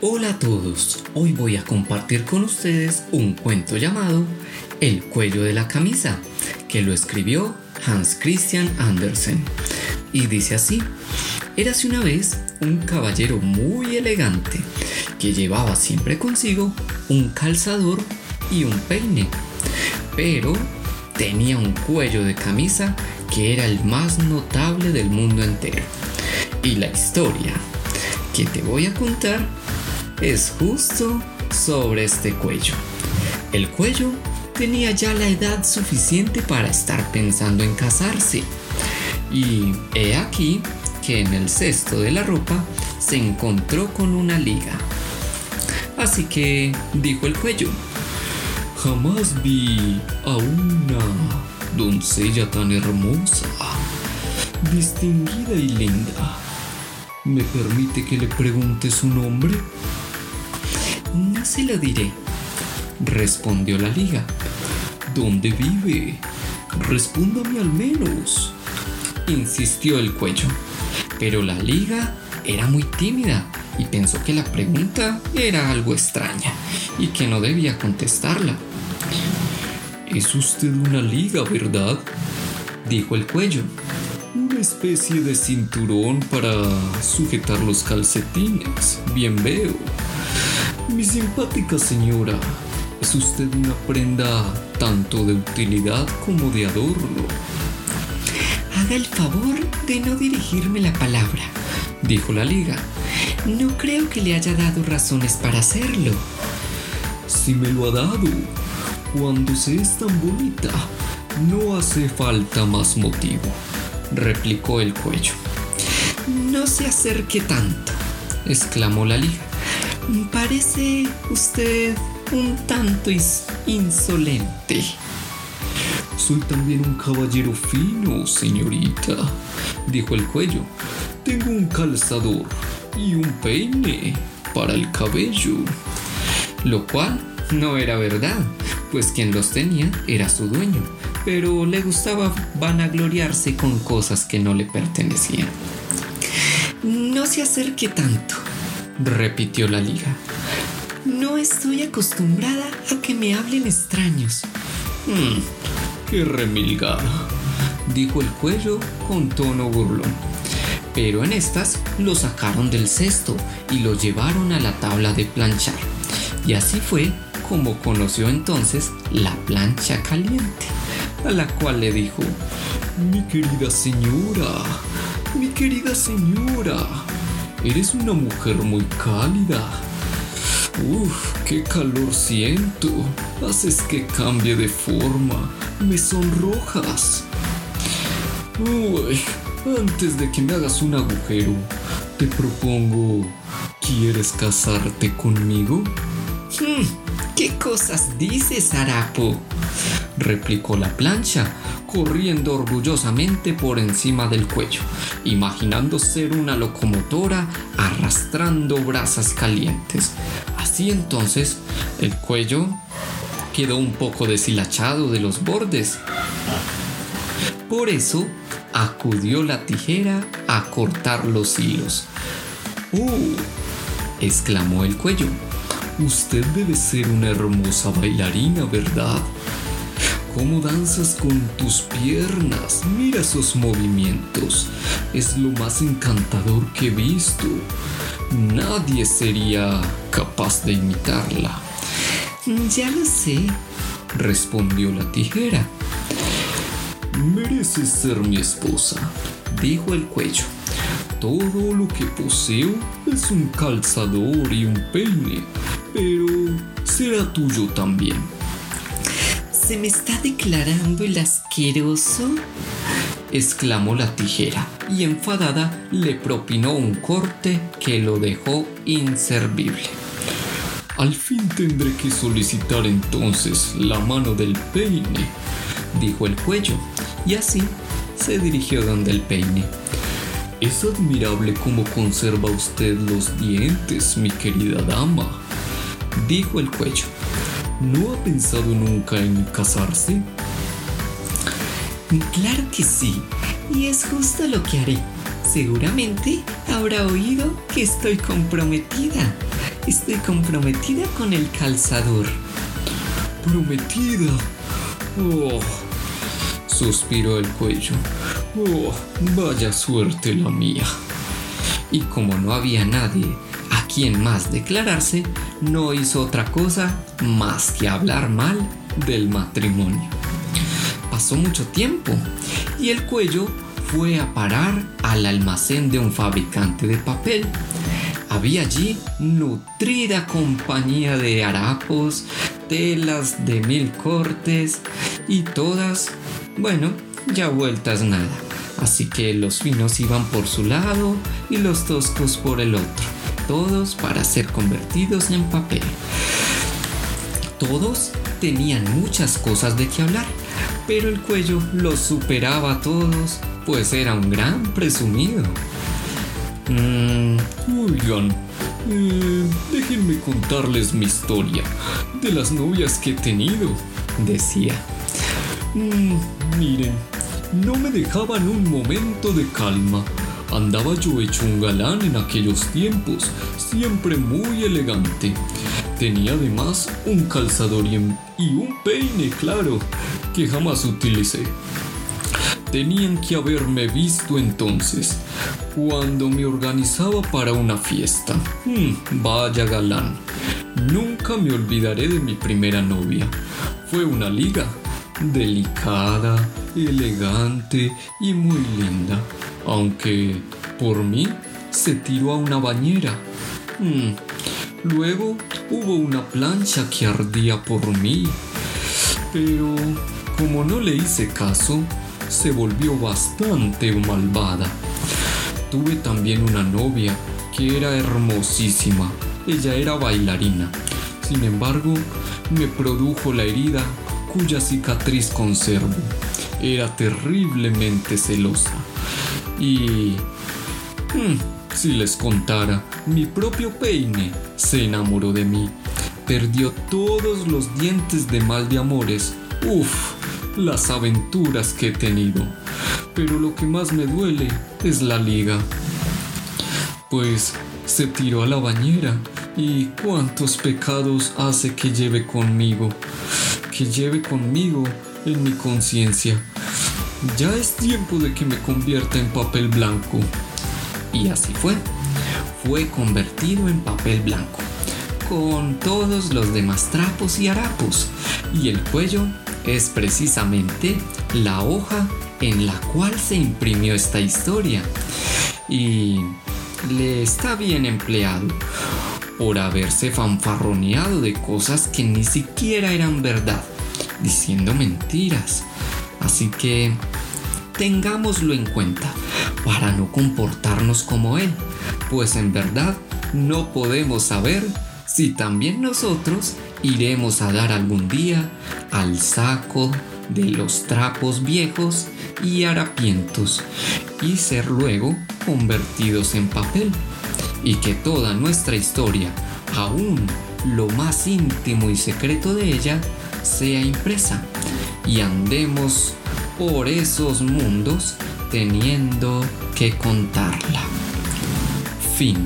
Hola a todos, hoy voy a compartir con ustedes un cuento llamado El cuello de la camisa, que lo escribió Hans Christian Andersen. Y dice así, érase una vez un caballero muy elegante que llevaba siempre consigo un calzador y un peine, pero tenía un cuello de camisa que era el más notable del mundo entero. Y la historia que te voy a contar es justo sobre este cuello. El cuello tenía ya la edad suficiente para estar pensando en casarse. Y he aquí que en el cesto de la ropa se encontró con una liga. Así que dijo el cuello, jamás vi a una doncella tan hermosa, distinguida y linda. ¿Me permite que le pregunte su nombre? No se lo diré, respondió la liga. ¿Dónde vive? Respóndame al menos, insistió el cuello. Pero la liga era muy tímida y pensó que la pregunta era algo extraña y que no debía contestarla. Es usted una liga, ¿verdad? dijo el cuello. Una especie de cinturón para sujetar los calcetines. Bien veo. Mi simpática señora, es usted una prenda tanto de utilidad como de adorno. Haga el favor de no dirigirme la palabra, dijo la liga. No creo que le haya dado razones para hacerlo. Si me lo ha dado, cuando se es tan bonita, no hace falta más motivo, replicó el cuello. No se acerque tanto, exclamó la liga. Parece usted un tanto insolente. Soy también un caballero fino, señorita, dijo el cuello. Tengo un calzador y un peine para el cabello. Lo cual no era verdad, pues quien los tenía era su dueño, pero le gustaba vanagloriarse con cosas que no le pertenecían. No se acerque tanto, repitió la liga. No estoy acostumbrada a que me hablen extraños. Hmm, qué remilgada, dijo el cuello con tono burlón. Pero en estas lo sacaron del cesto y lo llevaron a la tabla de planchar. Y así fue como conoció entonces la plancha caliente, a la cual le dijo, mi querida señora, mi querida señora, eres una mujer muy cálida. Uf, qué calor siento. Haces que cambie de forma. Me sonrojas. Uy, antes de que me hagas un agujero, te propongo, ¿quieres casarte conmigo? Hmm, ¿Qué cosas dices, Harapo? replicó la plancha, corriendo orgullosamente por encima del cuello, imaginando ser una locomotora arrastrando brasas calientes. Así entonces, el cuello quedó un poco deshilachado de los bordes. Por eso, acudió la tijera a cortar los hilos. ¡Oh! exclamó el cuello. Usted debe ser una hermosa bailarina, ¿verdad? ¿Cómo danzas con tus piernas? Mira esos movimientos. Es lo más encantador que he visto. Nadie sería capaz de imitarla. Ya lo sé, respondió la tijera. Mereces ser mi esposa, dijo el cuello. Todo lo que poseo es un calzador y un peine, pero será tuyo también. ¿Se me está declarando el asqueroso? exclamó la tijera y enfadada le propinó un corte que lo dejó inservible. Al fin tendré que solicitar entonces la mano del peine, dijo el cuello, y así se dirigió donde el peine. Es admirable cómo conserva usted los dientes, mi querida dama, dijo el cuello. ¿No ha pensado nunca en casarse? Claro que sí, y es justo lo que haré. Seguramente habrá oído que estoy comprometida Estoy comprometida con el calzador. ¿Prometida? Oh, suspiró el cuello. Oh, vaya suerte la mía. Y como no había nadie quien más declararse, no hizo otra cosa más que hablar mal del matrimonio. Pasó mucho tiempo y el cuello fue a parar al almacén de un fabricante de papel. Había allí nutrida compañía de harapos, telas de mil cortes y todas, bueno, ya vueltas nada. Así que los finos iban por su lado y los toscos por el otro, todos para ser convertidos en papel. Todos tenían muchas cosas de qué hablar, pero el cuello los superaba a todos, pues era un gran presumido. Mm, oigan, eh, déjenme contarles mi historia de las novias que he tenido, decía. Mm, miren, no me dejaban un momento de calma. Andaba yo hecho un galán en aquellos tiempos, siempre muy elegante. Tenía además un calzador y un peine, claro, que jamás utilicé. Tenían que haberme visto entonces, cuando me organizaba para una fiesta. Hmm, vaya galán. Nunca me olvidaré de mi primera novia. Fue una liga, delicada, elegante y muy linda, aunque por mí se tiró a una bañera. Hmm, luego hubo una plancha que ardía por mí, pero como no le hice caso, se volvió bastante malvada. Tuve también una novia que era hermosísima. Ella era bailarina. Sin embargo, me produjo la herida cuya cicatriz conservo. Era terriblemente celosa. Y... Hmm, si les contara, mi propio peine se enamoró de mí. Perdió todos los dientes de mal de amores. Uf, las aventuras que he tenido. Pero lo que más me duele es la liga. Pues se tiró a la bañera y cuántos pecados hace que lleve conmigo, que lleve conmigo en mi conciencia. Ya es tiempo de que me convierta en papel blanco. Y así fue. Fue convertido en papel blanco, con todos los demás trapos y harapos, y el cuello es precisamente la hoja en la cual se imprimió esta historia. Y le está bien empleado por haberse fanfarroneado de cosas que ni siquiera eran verdad, diciendo mentiras. Así que tengámoslo en cuenta para no comportarnos como él, pues en verdad no podemos saber si también nosotros iremos a dar algún día al saco de los trapos viejos y harapientos y ser luego convertidos en papel. Y que toda nuestra historia, aún lo más íntimo y secreto de ella, sea impresa y andemos por esos mundos teniendo que contarla. Fin.